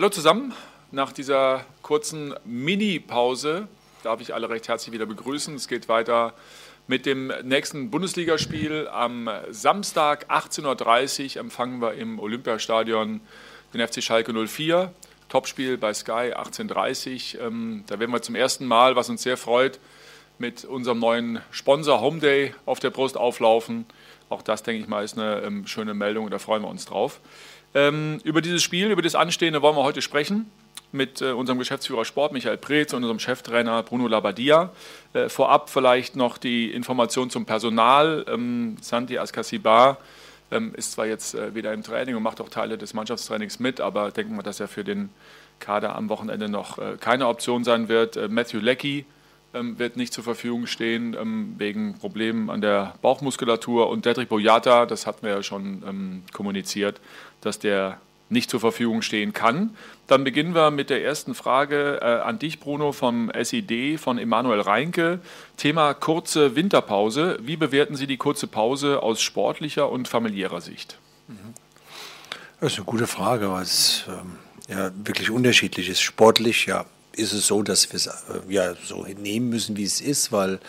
Hallo zusammen. Nach dieser kurzen Mini-Pause darf ich alle recht herzlich wieder begrüßen. Es geht weiter mit dem nächsten Bundesligaspiel. Am Samstag 18.30 Uhr empfangen wir im Olympiastadion den FC Schalke 04. Topspiel bei Sky 18.30 Uhr. Ähm, da werden wir zum ersten Mal, was uns sehr freut, mit unserem neuen Sponsor Home Day auf der Brust auflaufen. Auch das, denke ich mal, ist eine ähm, schöne Meldung und da freuen wir uns drauf. Ähm, über dieses Spiel, über das Anstehende wollen wir heute sprechen mit äh, unserem Geschäftsführer Sport Michael Preetz und unserem Cheftrainer Bruno Labadia. Äh, vorab vielleicht noch die Information zum Personal. Ähm, Santi Askasibar ähm, ist zwar jetzt äh, wieder im Training und macht auch Teile des Mannschaftstrainings mit, aber denken wir, dass er für den Kader am Wochenende noch keine Option sein wird. Matthew Leckie wird nicht zur Verfügung stehen ähm, wegen Problemen an der Bauchmuskulatur. Und Dedrick Boyata, das hatten wir ja schon ähm, kommuniziert, dass der nicht zur Verfügung stehen kann. Dann beginnen wir mit der ersten Frage äh, an dich, Bruno, vom SID, von Emanuel Reinke. Thema kurze Winterpause. Wie bewerten Sie die kurze Pause aus sportlicher und familiärer Sicht? Das ist eine gute Frage, weil es ähm, ja wirklich unterschiedlich ist. Sportlich, ja, ist es so, dass wir es äh, ja so nehmen müssen, wie es ist, weil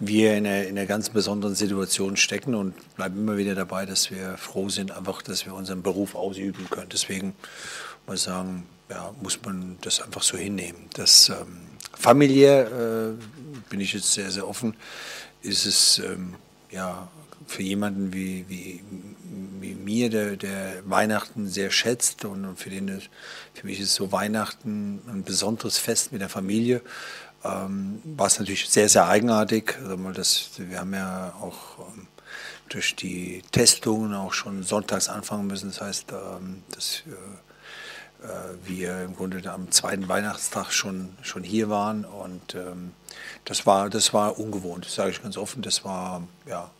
wir in einer, in einer ganz besonderen Situation stecken und bleiben immer wieder dabei, dass wir froh sind, einfach, dass wir unseren Beruf ausüben können. Deswegen muss ich sagen, ja, muss man das einfach so hinnehmen. Das ähm, familiär äh, bin ich jetzt sehr, sehr offen, ist es ähm, ja für jemanden wie, wie, wie mir, der, der, Weihnachten sehr schätzt und für den für mich ist so Weihnachten ein besonderes Fest mit der Familie. Ähm, war es natürlich sehr, sehr eigenartig. Also das, wir haben ja auch ähm, durch die Testungen auch schon sonntags anfangen müssen. Das heißt, ähm, dass äh, wir im Grunde am zweiten Weihnachtstag schon, schon hier waren und ähm, das war, das war ungewohnt, das sage ich ganz offen. Das war ja,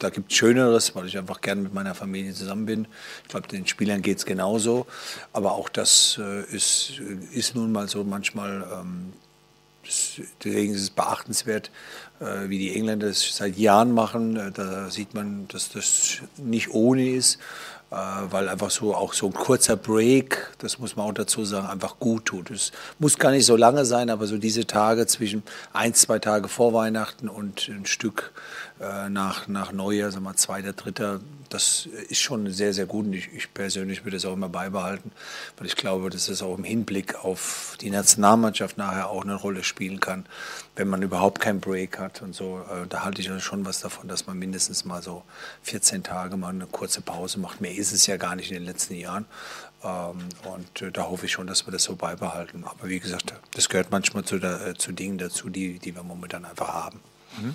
da gibt es Schöneres, weil ich einfach gern mit meiner Familie zusammen bin. Ich glaube, den Spielern geht es genauso. Aber auch das äh, ist, ist nun mal so manchmal, ähm, deswegen ist es beachtenswert, äh, wie die Engländer es seit Jahren machen. Äh, da sieht man, dass das nicht ohne ist. Äh, weil einfach so auch so ein kurzer Break, das muss man auch dazu sagen, einfach gut tut. Es muss gar nicht so lange sein, aber so diese Tage zwischen ein, zwei Tage vor Weihnachten und ein Stück äh, nach, nach Neujahr, sagen wir zweiter, dritter, das ist schon sehr, sehr gut und ich, ich persönlich würde das auch immer beibehalten, weil ich glaube, dass es auch im Hinblick auf die Nationalmannschaft nachher auch eine Rolle spielen kann, wenn man überhaupt keinen Break hat und so. Äh, da halte ich also schon was davon, dass man mindestens mal so 14 Tage mal eine kurze Pause macht. Mehr ist es ja gar nicht in den letzten Jahren. Ähm, und äh, da hoffe ich schon, dass wir das so beibehalten. Aber wie gesagt, das gehört manchmal zu, der, äh, zu Dingen dazu, die, die wir momentan einfach haben. Mhm.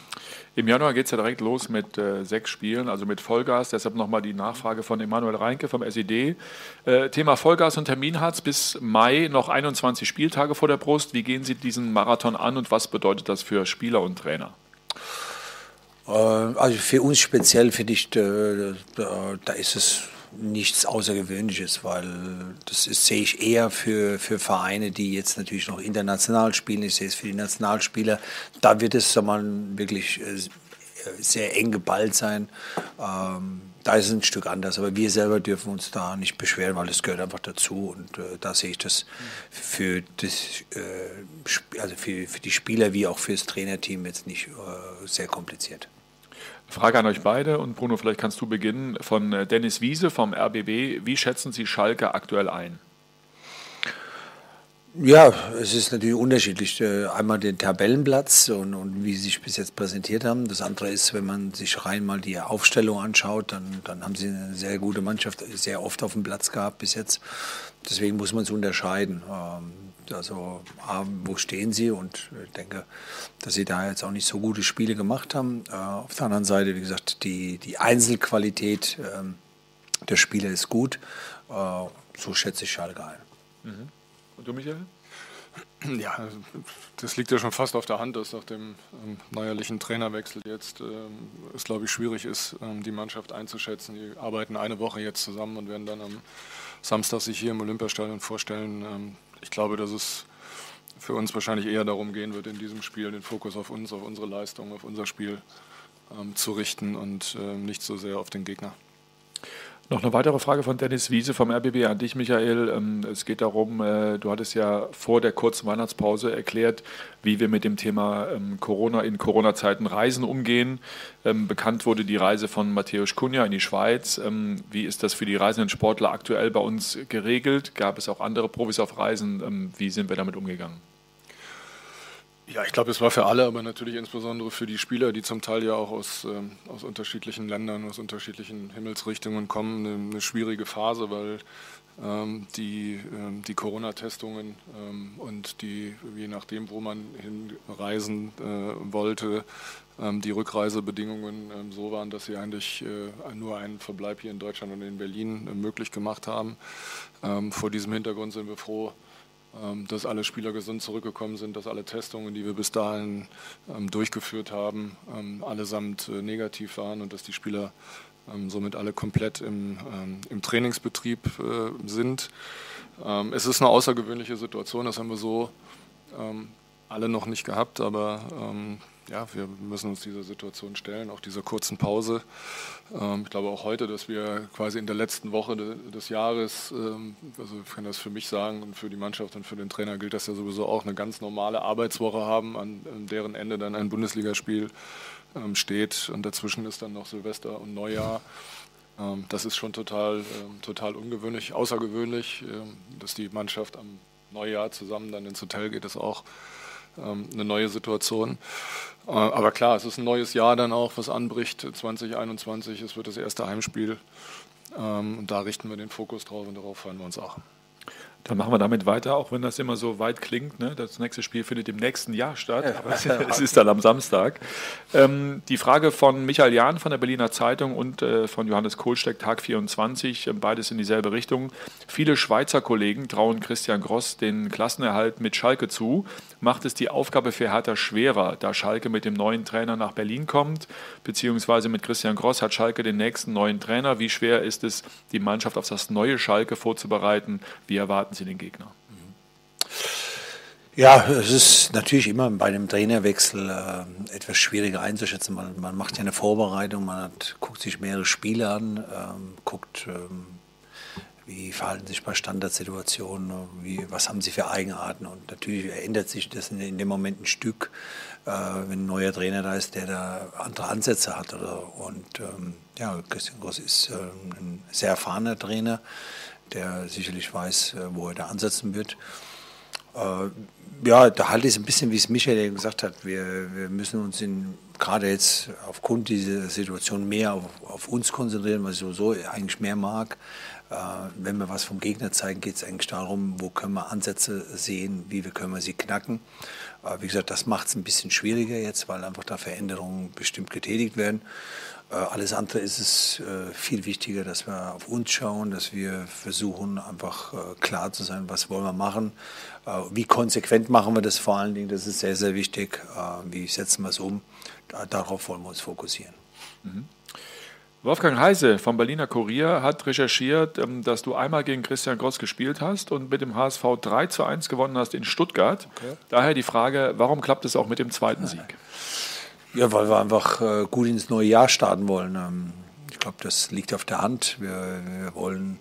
Im Januar geht es ja direkt los mit äh, sechs Spielen, also mit Vollgas. Deshalb nochmal die Nachfrage von Emanuel Reinke vom SED. Äh, Thema Vollgas und Termin hat bis Mai noch 21 Spieltage vor der Brust. Wie gehen Sie diesen Marathon an und was bedeutet das für Spieler und Trainer? Äh, also für uns speziell finde ich, da ist es nichts Außergewöhnliches, weil das ist, sehe ich eher für, für Vereine, die jetzt natürlich noch international spielen. Ich sehe es für die Nationalspieler. Da wird es mal wirklich äh, sehr eng geballt sein. Ähm, da ist es ein Stück anders, aber wir selber dürfen uns da nicht beschweren, weil das gehört einfach dazu. Und äh, da sehe ich das für, das, äh, also für, für die Spieler wie auch für das Trainerteam jetzt nicht äh, sehr kompliziert. Frage an euch beide und Bruno, vielleicht kannst du beginnen von äh, Dennis Wiese vom RBB. Wie schätzen Sie Schalke aktuell ein? Ja, es ist natürlich unterschiedlich. Äh, einmal den Tabellenplatz und, und, wie sie sich bis jetzt präsentiert haben. Das andere ist, wenn man sich rein mal die Aufstellung anschaut, dann, dann haben sie eine sehr gute Mannschaft sehr oft auf dem Platz gehabt bis jetzt. Deswegen muss man es unterscheiden. Ähm, also wo stehen sie und ich denke, dass sie da jetzt auch nicht so gute Spiele gemacht haben. Äh, auf der anderen Seite, wie gesagt, die, die Einzelqualität ähm, der Spieler ist gut. Äh, so schätze ich Schalke ein. Mhm. Und du, Michael? Ja, das liegt ja schon fast auf der Hand, dass nach dem ähm, neuerlichen Trainerwechsel jetzt ähm, es, glaube ich, schwierig ist, ähm, die Mannschaft einzuschätzen. Die arbeiten eine Woche jetzt zusammen und werden dann am Samstag sich hier im Olympiastadion vorstellen. Ich glaube, dass es für uns wahrscheinlich eher darum gehen wird, in diesem Spiel den Fokus auf uns, auf unsere Leistung, auf unser Spiel ähm, zu richten und ähm, nicht so sehr auf den Gegner. Noch eine weitere Frage von Dennis Wiese vom RBB an dich, Michael. Ähm, es geht darum, äh, du hattest ja vor der kurzen Weihnachtspause erklärt, wie wir mit dem Thema ähm, Corona in Corona-Zeiten Reisen umgehen. Ähm, bekannt wurde die Reise von Matthäus Kunja in die Schweiz. Wie ist das für die reisenden Sportler aktuell bei uns geregelt? Gab es auch andere Profis auf Reisen? Wie sind wir damit umgegangen? Ja, ich glaube, es war für alle, aber natürlich insbesondere für die Spieler, die zum Teil ja auch aus, ähm, aus unterschiedlichen Ländern, aus unterschiedlichen Himmelsrichtungen kommen, eine, eine schwierige Phase, weil ähm, die, ähm, die Corona-Testungen ähm, und die, je nachdem, wo man hinreisen äh, wollte, ähm, die Rückreisebedingungen ähm, so waren, dass sie eigentlich äh, nur einen Verbleib hier in Deutschland und in Berlin äh, möglich gemacht haben. vor diesem Hintergrund sind wir froh, dass alle Spieler gesund zurückgekommen sind, dass alle Testungen, die wir bis dahin ähm, durchgeführt haben, ähm, allesamt äh, negativ waren und dass die Spieler somit alle komplett im, im Trainingsbetrieb äh, sind. Es ist eine außergewöhnliche Situation, das haben wir so alle noch nicht gehabt, aber ja, wir müssen uns dieser Situation stellen, auch dieser kurzen Pause. Ähm, ich glaube auch heute, dass wir quasi in der letzten Woche de, des Jahres, ähm, also ich kann das für mich sagen und für die Mannschaft und für den Trainer gilt das ja sowieso auch, eine ganz normale Arbeitswoche haben, an, deren Ende dann ein Bundesligaspiel ähm, steht und dazwischen ist dann noch Silvester und Neujahr. Das ist schon total, total ungewöhnlich, außergewöhnlich, dass die Mannschaft am Neujahr zusammen dann ins Hotel geht, ist auch eine neue Situation. Äh, aber klar, es ist ein neues Jahr dann auch, was anbricht, 2021. Es wird das erste Heimspiel. Ähm, und da richten wir den Fokus drauf und darauf freuen wir uns auch. Dann machen wir damit weiter, auch wenn das immer so weit klingt. Ne? Das nächste Spiel findet im nächsten Jahr statt. Ja. es ist dann am Samstag. Ähm, die Frage von Michael Jahn von der Berliner Zeitung und äh, von Johannes Kohlsteck, Tag 24, äh, beides in dieselbe Richtung. Viele Schweizer Kollegen trauen Christian Gross den Klassenerhalt mit Schalke zu. Macht es die Aufgabe für Hertha schwerer, da Schalke mit dem neuen Trainer nach Berlin kommt, beziehungsweise mit Christian Gross hat Schalke den nächsten neuen Trainer. Wie schwer ist es, die Mannschaft auf das neue Schalke vorzubereiten? Wie erwarten Sie den Gegner? Ja, es ist natürlich immer bei einem Trainerwechsel äh, etwas schwieriger einzuschätzen. Man, man, macht ja eine Vorbereitung, man hat, guckt sich mehrere Spiele an, ähm, guckt, ähm, wie verhalten sich bei Standardsituationen, wie, was haben sie für Eigenarten. Und natürlich ändert sich das in, in dem Moment ein Stück, äh, wenn ein neuer Trainer da ist, der da andere Ansätze hat. Oder, und ähm, ja, Christian Groß ist äh, ein sehr erfahrener Trainer der sicherlich weiß, äh, wo er da ansetzen wird. Äh, ja, da halte ich es ein bisschen, wie es Michael gesagt hat. Wir, wir müssen uns in, gerade jetzt aufgrund dieser Situation mehr auf, auf uns konzentrieren, was ich sowieso eigentlich mehr mag. Äh, wenn wir was vom Gegner zeigen, geht es eigentlich darum, wo können wir Ansätze sehen, wie wir können wir sie knacken. wie gesagt, das macht es ein bisschen schwieriger jetzt, weil einfach da Veränderungen bestimmt getätigt werden. Äh, alles andere ist es äh, viel wichtiger, dass wir auf uns schauen, dass wir versuchen, einfach äh, klar zu sein, was wollen wir machen, wie konsequent machen wir das vor allen Dingen, das ist sehr, sehr wichtig, wie setzen wir es um, darauf wollen wir uns fokussieren. Mhm. Wolfgang Heise vom Berliner Kurier hat recherchiert, ähm, dass du einmal gegen Christian Gross gespielt hast und mit dem HSV 3 zu 1 gewonnen hast in Stuttgart. Okay. Daher die Frage, warum klappt es auch mit dem zweiten Sieg? Ja, weil wir einfach äh, gut ins neue Jahr starten wollen. Ähm, ich glaube, das liegt auf der Hand. Wir, wir wollen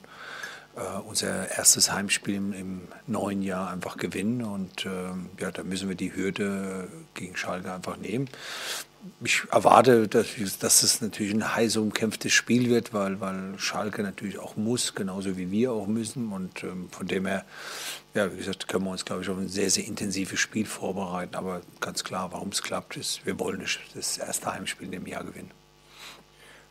äh, unser erstes Heimspiel im, im, neuen Jahr einfach gewinnen und ähm, ja, da müssen wir die Hürde gegen Schalke einfach nehmen ich erwarte, dass, dass es natürlich ein heiß umkämpftes Spiel wird, weil, weil Schalke natürlich auch muss, genauso wie wir auch müssen. Und ähm, von dem her, ja, wie gesagt, können wir uns, glaube ich, auf ein sehr, sehr intensives Spiel vorbereiten. Aber ganz klar, warum es klappt, ist, wir wollen das erste Heimspiel in dem Jahr gewinnen.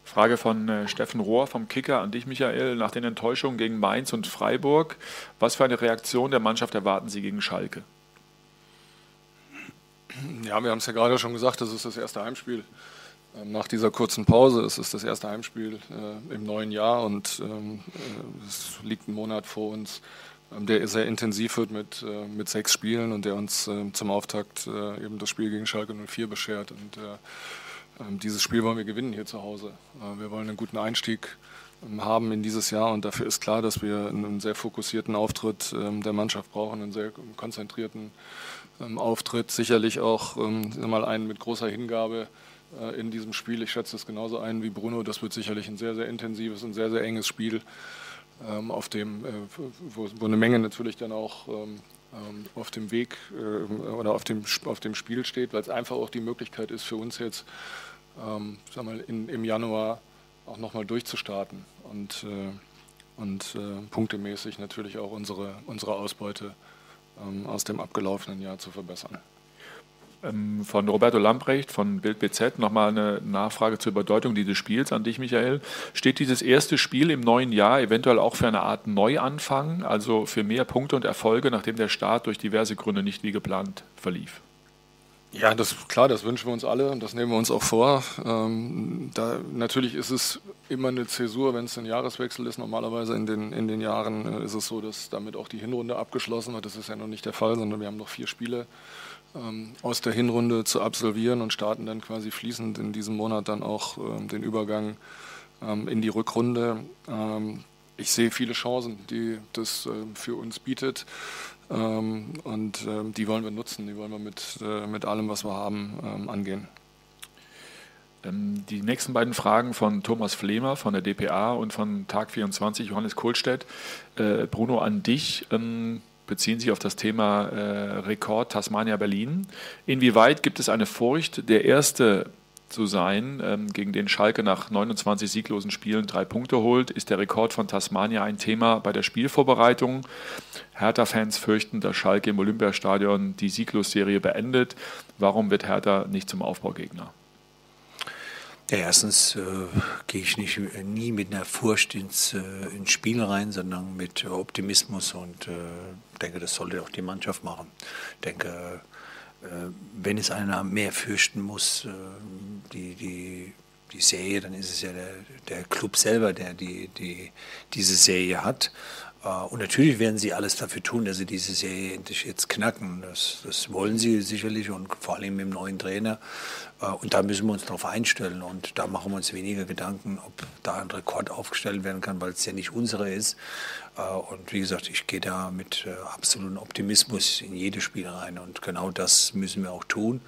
Frage von äh, Steffen Rohr vom Kicker an dich, Michael. Nach den Enttäuschungen gegen Mainz und Freiburg, was für eine Reaktion der Mannschaft erwarten Sie gegen Schalke? Ja, wir haben es ja gerade schon gesagt, das ist das erste Heimspiel. Ähm, nach dieser kurzen Pause es ist das erste Heimspiel äh, im neuen Jahr und ähm, äh, es liegt ein Monat vor uns, der sehr intensiv wird mit, äh, mit sechs Spielen und der uns äh, zum Auftakt äh, eben das Spiel gegen Schalke 04 beschert. Und äh, ähm, dieses Spiel wollen wir gewinnen hier zu Hause. wir wollen einen guten Einstieg ähm, haben in dieses Jahr und dafür ist klar, dass wir einen sehr fokussierten Auftritt der Mannschaft brauchen, einen sehr konzentrierten ähm, Auftritt, sicherlich auch ähm, mal einen mit großer Hingabe in diesem Spiel. Ich schätze es genauso ein wie Bruno. Das wird sicherlich ein sehr, sehr intensives und sehr, sehr enges Spiel, ähm, auf dem, äh, wo, wo, eine Menge natürlich dann auch ähm, ähm auf dem Weg äh, oder auf dem, auf dem Spiel steht, weil es einfach auch die Möglichkeit ist für uns jetzt, ähm, sag mal, in, im Januar auch nochmal durchzustarten und, äh, und äh, punktemäßig natürlich auch unsere, unsere Ausbeute ähm, aus dem abgelaufenen Jahr zu verbessern. Ähm, von Roberto Lamprecht von Bild BZ nochmal eine Nachfrage zur Bedeutung dieses Spiels an dich, Michael. Steht dieses erste Spiel im neuen Jahr eventuell auch für eine Art Neuanfang, also für mehr Punkte und Erfolge, nachdem der Start durch diverse Gründe nicht wie geplant verlief? Ja, das klar, das wünschen wir uns alle und das nehmen wir uns auch vor. Ähm, da, natürlich ist es immer eine Zäsur, wenn es ein Jahreswechsel ist. Normalerweise in den, in den Jahren äh, ist es so, dass damit auch die Hinrunde abgeschlossen wird. Das ist ja noch nicht der Fall, sondern wir haben noch vier Spiele aus der Hinrunde zu absolvieren und starten dann quasi fließend in diesem Monat dann auch ähm, den Übergang ähm, in die Rückrunde. Ähm, ich sehe viele Chancen, die das für uns bietet. Ähm, und die wollen wir nutzen, die wollen wir mit, äh, mit allem, was wir haben, ähm, angehen. Ähm, die nächsten beiden Fragen von Thomas Flemer von der DPA und von Tag 24 Johannes Kohlstedt. Äh, Bruno, an dich ähm, beziehen sich auf das Thema äh, Rekord Tasmania Berlin. Inwieweit gibt es eine Furcht, der erste zu sein, ähm, gegen den Schalke nach 29 sieglosen Spielen drei Punkte holt, ist der Rekord von Tasmania ein Thema bei der Spielvorbereitung. Hertha-Fans fürchten, dass Schalke im Olympiastadion die Sieglosserie beendet. Warum wird Hertha nicht zum Aufbaugegner? Ja, erstens äh, gehe ich nicht, äh, nie mit einer Furcht ins, äh, ins Spiel rein, sondern mit Optimismus und äh, denke, das sollte auch die Mannschaft machen. Ich denke, äh, wenn es einer mehr fürchten muss, äh, die, die, die Serie, dann ist es ja der, der Club selber, der die, die, diese Serie hat. Äh, und natürlich werden sie alles dafür tun, dass sie diese Serie endlich jetzt knacken. Das, das wollen sie sicherlich und vor allem mit dem neuen Trainer. Und da müssen wir uns darauf einstellen. Und da machen wir uns weniger Gedanken, ob da ein Rekord aufgestellt werden kann, weil es ja nicht unsere ist. Äh, und wie gesagt, ich gehe da mit äh, absolutem Optimismus in jedes Spiel rein. Und genau das müssen wir auch tun.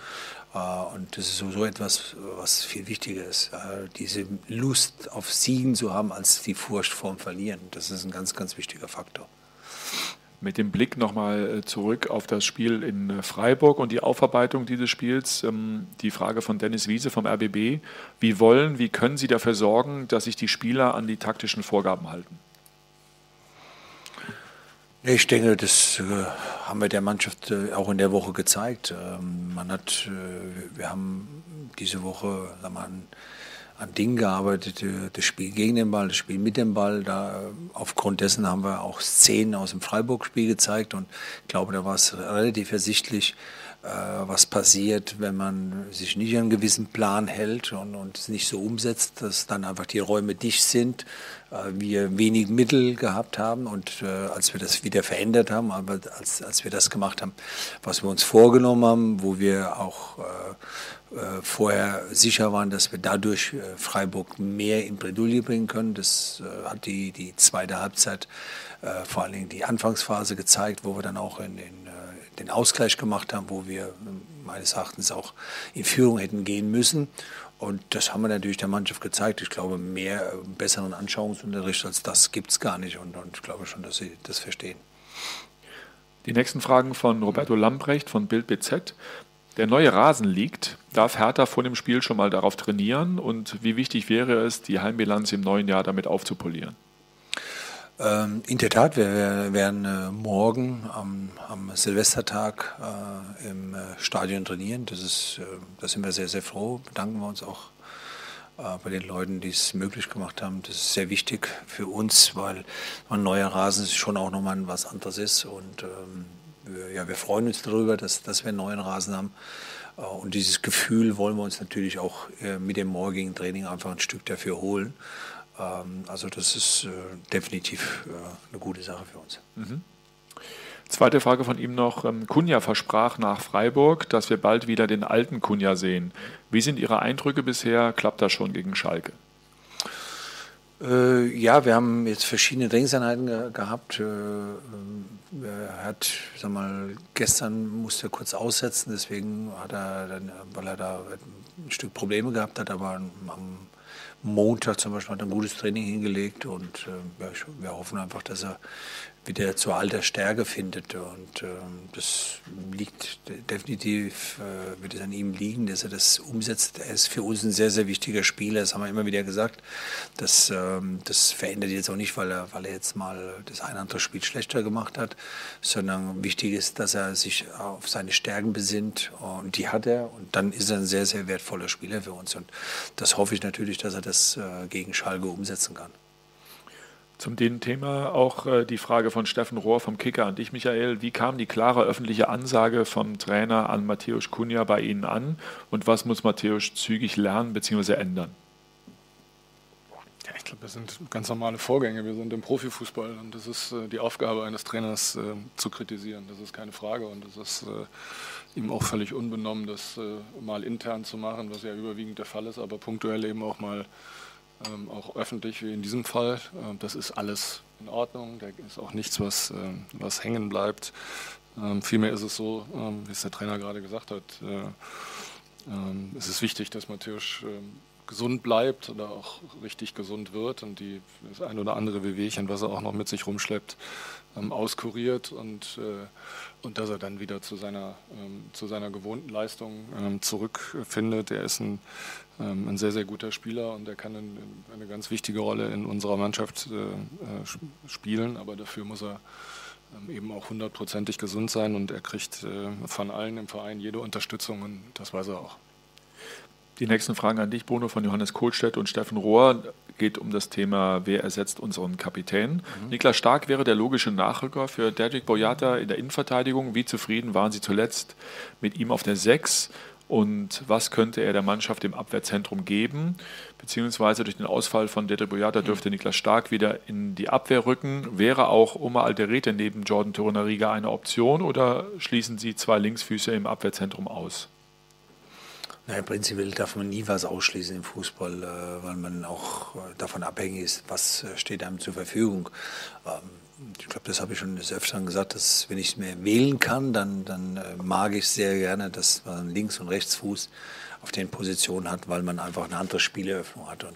Äh, und das ist sowieso etwas, was viel wichtiger ist. Diese Lust auf Siegen zu haben, als die Furcht vorm Verlieren. Das ist ein ganz, ganz wichtiger Faktor. Mit dem Blick nochmal zurück auf das Spiel in Freiburg und die Aufarbeitung dieses Spiels. Ähm, die Frage von Dennis Wiese vom RBB. Wie wollen, wie können Sie dafür sorgen, dass sich die Spieler an die taktischen Vorgaben halten? Ich denke, das äh, haben wir der Mannschaft äh, auch in der Woche gezeigt. Ähm, man hat, äh, wir haben diese Woche sagen wir, an, an Dingen gearbeitet, das Spiel gegen den Ball, das Spiel mit dem Ball. Da, aufgrund dessen haben wir auch Szenen aus dem Freiburg-Spiel gezeigt und ich glaube, da war es relativ ersichtlich, was passiert, wenn man sich nicht an einen gewissen Plan hält und, und es nicht so umsetzt, dass dann einfach die Räume dicht sind, äh, wir wenig Mittel gehabt haben und äh, als wir das wieder verändert haben, aber als, als wir das gemacht haben, was wir uns vorgenommen haben, wo wir auch äh, äh vorher sicher waren, dass wir dadurch äh, Freiburg mehr in Bredouille bringen können. Das äh, hat die, die zweite Halbzeit, vor allen Dingen die Anfangsphase gezeigt, wo wir dann auch in, in den Ausgleich gemacht haben, wo wir meines Erachtens auch in Führung hätten gehen müssen. Und das haben wir natürlich der Mannschaft gezeigt. Ich glaube, mehr äh, besseren Anschauungsunterricht als das gibt es gar nicht. Und, und ich glaube schon, dass sie das verstehen. Die nächsten Fragen von Roberto Lambrecht von Bild BZ. Der neue Rasen liegt. Darf Hertha vor dem Spiel schon mal darauf trainieren? Und wie wichtig wäre es, die Heimbilanz im neuen Jahr damit aufzupolieren? Ähm, in der Tat, wir werden äh, morgen am, am Silvestertag äh, im äh, Stadion trainieren. Das ist, da sind wir sehr, sehr froh. Bedanken wir uns auch bei den Leuten, die es möglich gemacht haben. Das ist sehr wichtig für uns, weil ein neuer Rasen schon auch nochmal was anderes ist. Und ähm, wir, ja, wir freuen uns darüber, dass, dass wir einen neuen Rasen haben. Und dieses Gefühl wollen wir uns natürlich auch mit dem morgigen Training einfach ein Stück dafür holen. Ähm, also das ist äh, definitiv äh, eine gute Sache für uns. Mhm. Zweite Frage von ihm noch. Ähm, Kunja versprach nach Freiburg, dass wir bald wieder den alten Kunja sehen. Wie sind Ihre Eindrücke bisher? Klappt das schon gegen Schalke? Äh, ja, wir haben jetzt verschiedene Trainingseinheiten ge gehabt. Äh, er hat, sag mal, gestern musste er kurz aussetzen, deswegen hat er dann, weil er da ein Stück Probleme gehabt hat, aber am Montag zum Beispiel hat er ein gutes Training hingelegt und äh, wir hoffen einfach, dass er wieder zur alter Stärke findet. Und äh, das liegt definitiv, äh, wird es an ihm liegen, dass er das umsetzt. Er ist für uns ein sehr, sehr wichtiger Spieler, das haben wir immer wieder gesagt. Das, äh, das verändert jetzt auch nicht, weil er, weil er jetzt mal das ein oder andere Spiel schlechter gemacht hat, sondern wichtig ist, dass er sich auf seine Stärken besinnt und die hat er. Und dann ist er ein sehr, sehr wertvoller Spieler für uns. Und das hoffe ich natürlich, dass er das äh, gegen Schalke umsetzen kann. Zum Thema auch äh, die Frage von Steffen Rohr vom Kicker an dich, Michael. Wie kam die klare öffentliche Ansage vom Trainer an Matthäus Kunja bei Ihnen an und was muss Matthäus zügig lernen bzw. ändern? Ich glaube, das sind ganz normale Vorgänge. Wir sind im Profifußball und das ist äh, die Aufgabe eines Trainers äh, zu kritisieren. Das ist keine Frage und es ist ihm auch völlig unbenommen, das mal intern zu machen, was ja überwiegend der Fall ist, aber punktuell eben auch mal ähm, auch öffentlich wie in diesem Fall. Ähm, das ist alles in Ordnung, da ist auch nichts, was, ähm, was hängen bleibt. Ähm, vielmehr ist es so, ähm, wie es der Trainer gerade gesagt hat, äh, ähm, es ist wichtig, dass Matthäus gesund bleibt oder auch richtig gesund wird und die, das ein oder andere Wehwehchen, was er auch noch mit sich rumschleppt, auskuriert und, äh, und dass er dann wieder zu seiner, zu seiner gewohnten Leistung zurückfindet. Er ist ein ähm, ein sehr, sehr guter Spieler und er kann eine ganz wichtige Rolle in unserer Mannschaft äh, äh, spielen, aber dafür muss er ähm, eben auch hundertprozentig gesund sein und er kriegt äh, von allen im Verein jede Unterstützung und das weiß er auch. Die nächsten Fragen an dich, Bruno, von Johannes Kohlstedt und Steffen Rohr geht um das Thema, wer ersetzt unseren Kapitän. Mhm. Niklas Stark wäre der logische Nachrücker für Dedrick Boyata in der Innenverteidigung. Wie zufrieden waren Sie zuletzt mit ihm auf der 6? und was könnte er der Mannschaft im Abwehrzentrum geben. Beziehungsweise durch den Ausfall von Dede Boyata dürfte Niklas Stark wieder in die Abwehr rücken. Wäre auch Oma Alderete neben Jordan Torunariga eine Option oder schließen Sie zwei Linksfüße im Abwehrzentrum aus? Naja, prinzipiell darf man nie was ausschließen im Fußball, äh, weil man auch äh, davon abhängig ist, was äh, steht einem zur Verfügung. Ich glaube, das habe ich schon des Öfteren gesagt, dass wenn ich mehr wählen kann, dann, dann äh, mag ich sehr gerne, dass man Links- und Rechtsfuß auf den Positionen hat, weil man einfach eine andere Spieleröffnung hat. Und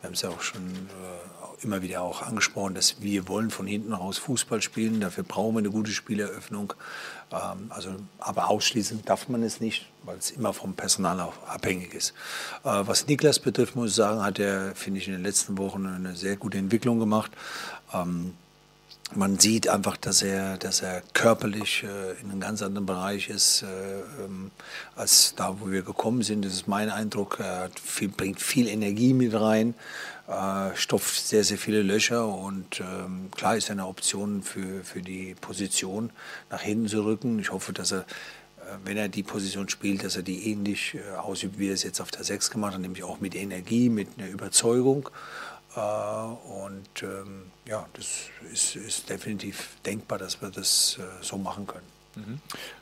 wir haben es ja auch schon äh, immer wieder auch angesprochen, dass wir wollen von hinten raus Fußball spielen. Dafür brauchen wir eine gute Spieleröffnung. Ähm, also, aber ausschließen darf man es nicht, weil es immer vom Personal auch abhängig ist. Äh, was Niklas betrifft, muss ich sagen, hat er, finde ich, in den letzten Wochen eine sehr gute Entwicklung gemacht. Ähm, man sieht einfach, dass er, dass er körperlich äh, in einem ganz anderen Bereich ist, äh, ähm, als da, wo wir gekommen sind. Das ist mein Eindruck. Er viel, bringt viel Energie mit rein, äh, stopft sehr, sehr viele Löcher und ähm, klar ist er eine Option für, für die Position, nach hinten zu rücken. Ich hoffe, dass er, äh, wenn er die Position spielt, dass er die ähnlich äh, ausübt, wie er es jetzt auf der 6 gemacht hat, nämlich auch mit Energie, mit einer Überzeugung. Äh, und ähm, ja, das ist, ist, definitiv denkbar, dass wir das äh, so machen können. Mhm.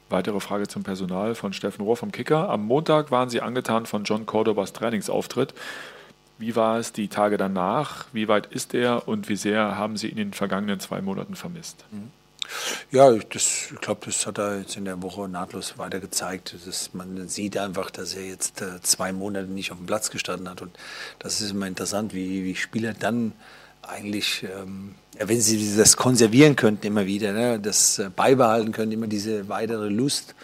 Weitere Frage zum Personal von Steffen Rohr vom Kicker. Am Montag waren Sie angetan von John Cordobas Trainingsauftritt. Wie war es die Tage danach? Wie weit ist er und wie sehr haben Sie ihn in den vergangenen zwei Monaten vermisst? Mhm. Ja, das, ich glaube, das hat er jetzt in der Woche nahtlos weiter gezeigt. Man sieht einfach, dass er jetzt äh, zwei Monate nicht auf dem Platz gestanden hat. Und das ist immer interessant, wie, wie Spieler dann eigentlich, ähm, wenn sie das konservieren könnten immer wieder, ne, das äh, beibehalten können, immer diese weitere Lust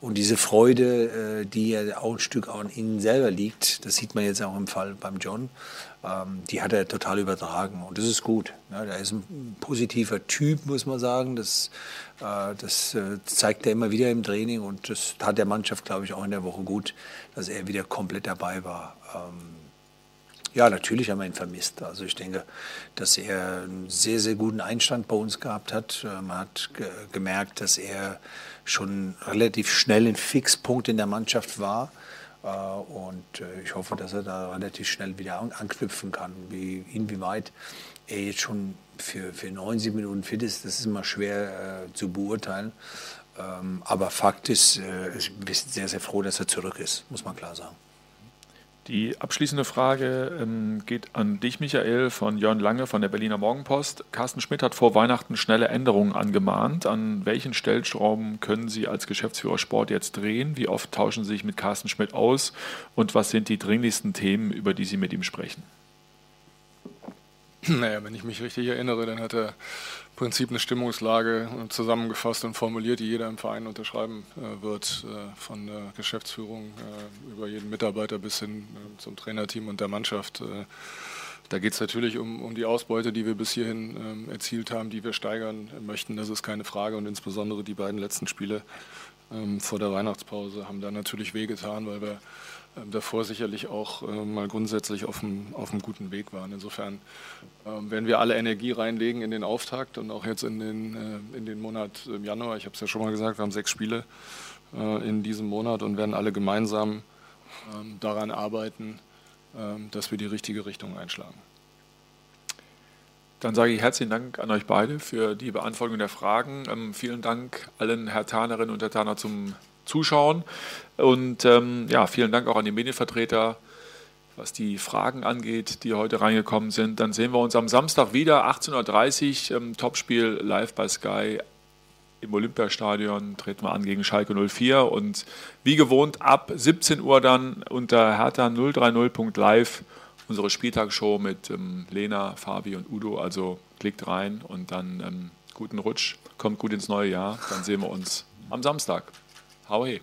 und diese Freude, äh, die ja auch ein Stück an ihnen selber liegt, das sieht man jetzt auch im Fall beim John, ähm, die hat er total übertragen und das ist gut. Ja, ne? er ist ein positiver Typ, muss man sagen. Das, äh, das äh, zeigt er immer wieder im Training und das tat der Mannschaft, glaube ich, auch in der Woche gut, dass er wieder komplett dabei war. Ähm, ja, natürlich haben wir ihn vermisst. Also ich denke, dass er einen sehr, sehr guten Einstand bei uns gehabt hat. Äh, man hat ge gemerkt, dass er schon relativ schnell ein Fixpunkt in der Mannschaft war. Äh, und äh, ich hoffe, dass er da relativ schnell wieder anknüpfen kann. Wie, inwieweit er jetzt schon für, für 90 Minuten fit ist, das ist immer schwer äh, zu beurteilen. Ähm, aber Fakt ist, äh, wir sind sehr, sehr froh, dass er zurück ist, muss man klar sagen. Die abschließende Frage ähm, geht an dich, Michael, von Jörn Lange von der Berliner Morgenpost. Carsten Schmidt hat vor Weihnachten schnelle Änderungen angemahnt. An welchen Stellschrauben können Sie als Geschäftsführer Sport jetzt drehen? Wie oft tauschen Sie sich mit Carsten Schmidt aus? Und was sind die dringlichsten Themen, über die Sie mit ihm sprechen? Naja, wenn ich mich richtig erinnere, dann hat er Prinzip eine Stimmungslage zusammengefasst und formuliert, die jeder im Verein unterschreiben äh, wird, äh, von der Geschäftsführung äh, über jeden Mitarbeiter bis hin zum Trainerteam und der Mannschaft. Da geht es natürlich um, um die Ausbeute, die wir bis hierhin ähm, erzielt haben, die wir steigern möchten. Das ist keine Frage. Und insbesondere die beiden letzten Spiele ähm, vor der Weihnachtspause haben da natürlich wehgetan, weil wir davor sicherlich auch äh, mal grundsätzlich auf einem, auf guten Weg waren. Insofern ähm, werden wir alle Energie reinlegen in den Auftakt und auch jetzt in den, äh, in den Monat Januar. Ich habe es ja schon mal gesagt, wir haben sechs Spiele äh, in diesem Monat und werden alle gemeinsam ähm, daran arbeiten, dass wir die richtige Richtung einschlagen. Dann sage ich herzlichen Dank an euch beide für die Beantwortung der Fragen. Ähm, vielen Dank allen Herr Tanerinnen und Herr Taner zum Zuschauen. Und ähm, ja, vielen Dank auch an die Medienvertreter, was die Fragen angeht, die heute reingekommen sind. Dann sehen wir uns am Samstag wieder, 18.30 Uhr, ähm, Topspiel live bei Sky im Olympiastadion. Treten wir an gegen Schalke 04 und wie gewohnt ab 17 Uhr dann unter hertha 030.live unsere Spieltagsshow mit ähm, Lena, Fabi und Udo. Also klickt rein und dann ähm, guten Rutsch, kommt gut ins neue Jahr. Dann sehen wir uns am Samstag. How are you?